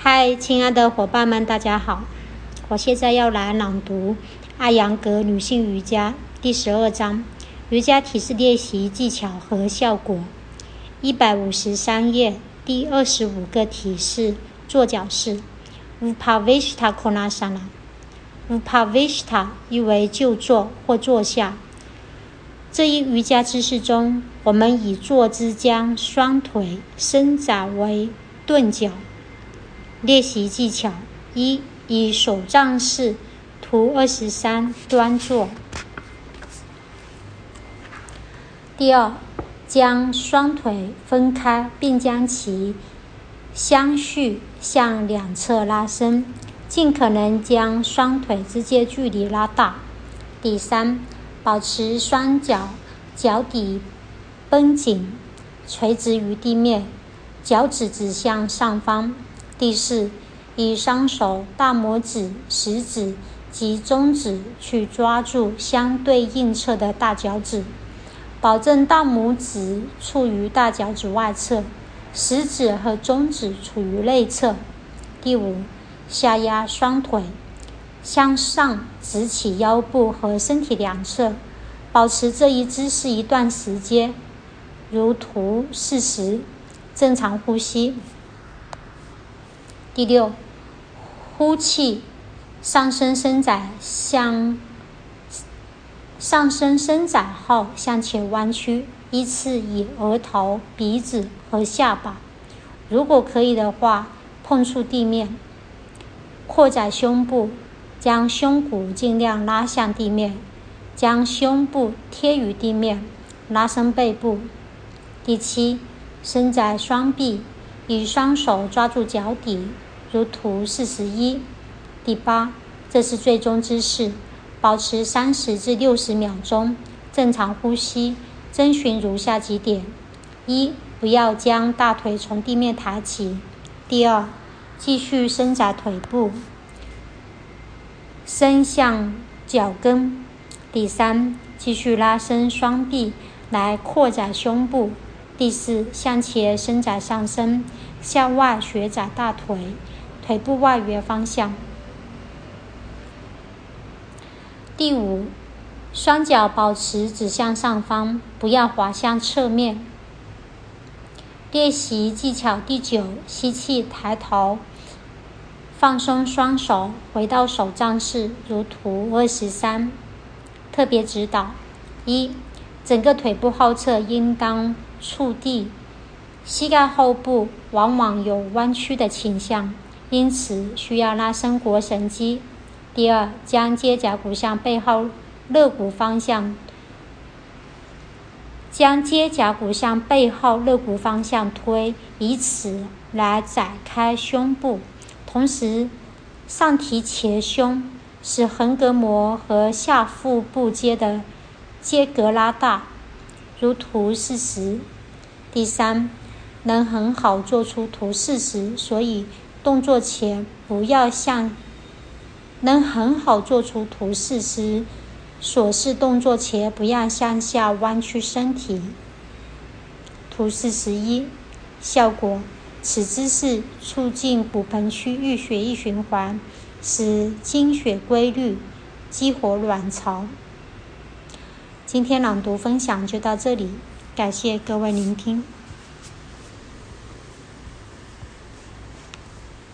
嗨，亲爱的伙伴们，大家好！我现在要来朗读《阿扬格女性瑜伽》第十二章瑜伽体式练习技巧和效果。一百五十三页第二十五个体式：坐脚式 （Upavishta Konasana）。Upavishta 意为就坐或坐下。这一瑜伽姿势中，我们以坐姿将双腿伸展为钝角。练习技巧一：以手杖式图二十三端坐。第二，将双腿分开，并将其相续向两侧拉伸，尽可能将双腿之间距离拉大。第三，保持双脚脚底绷紧，垂直于地面，脚趾指向上方。第四，以双手大拇指、食指及中指去抓住相对应侧的大脚趾，保证大拇指处于大脚趾外侧，食指和中指处于内侧。第五，下压双腿，向上直起腰部和身体两侧，保持这一姿势一段时间，如图四十，正常呼吸。第六，呼气，上身伸展向上身伸展后向前弯曲，依次以额头、鼻子和下巴，如果可以的话，碰触地面。扩展胸部，将胸骨尽量拉向地面，将胸部贴于地面，拉伸背部。第七，伸展双臂，以双手抓住脚底。如图四十一，第八，这是最终姿势，保持三十至六十秒钟，正常呼吸。遵循如下几点：一，不要将大腿从地面抬起；第二，继续伸展腿部，伸向脚跟；第三，继续拉伸双臂来扩展胸部；第四，向前伸展上身，向外旋展大腿。腿部外缘方向。第五，双脚保持指向上方，不要滑向侧面。练习技巧第九：吸气，抬头，放松双手，回到手杖式，如图二十三。特别指导：一，整个腿部后侧应当触地，膝盖后部往往有弯曲的倾向。因此需要拉伸腘绳肌。第二，将肩胛骨向背后肋骨方向，将肩胛骨向背后肋骨方向推，以此来展开胸部，同时上提前胸，使横膈膜和下腹部间的间隔拉大，如图四十。第三，能很好做出图四十，所以。动作前不要向能很好做出图四十，所示动作前不要向下弯曲身体。图四十一，效果：此姿势促进骨盆区域血液循环，使经血规律，激活卵巢。今天朗读分享就到这里，感谢各位聆听。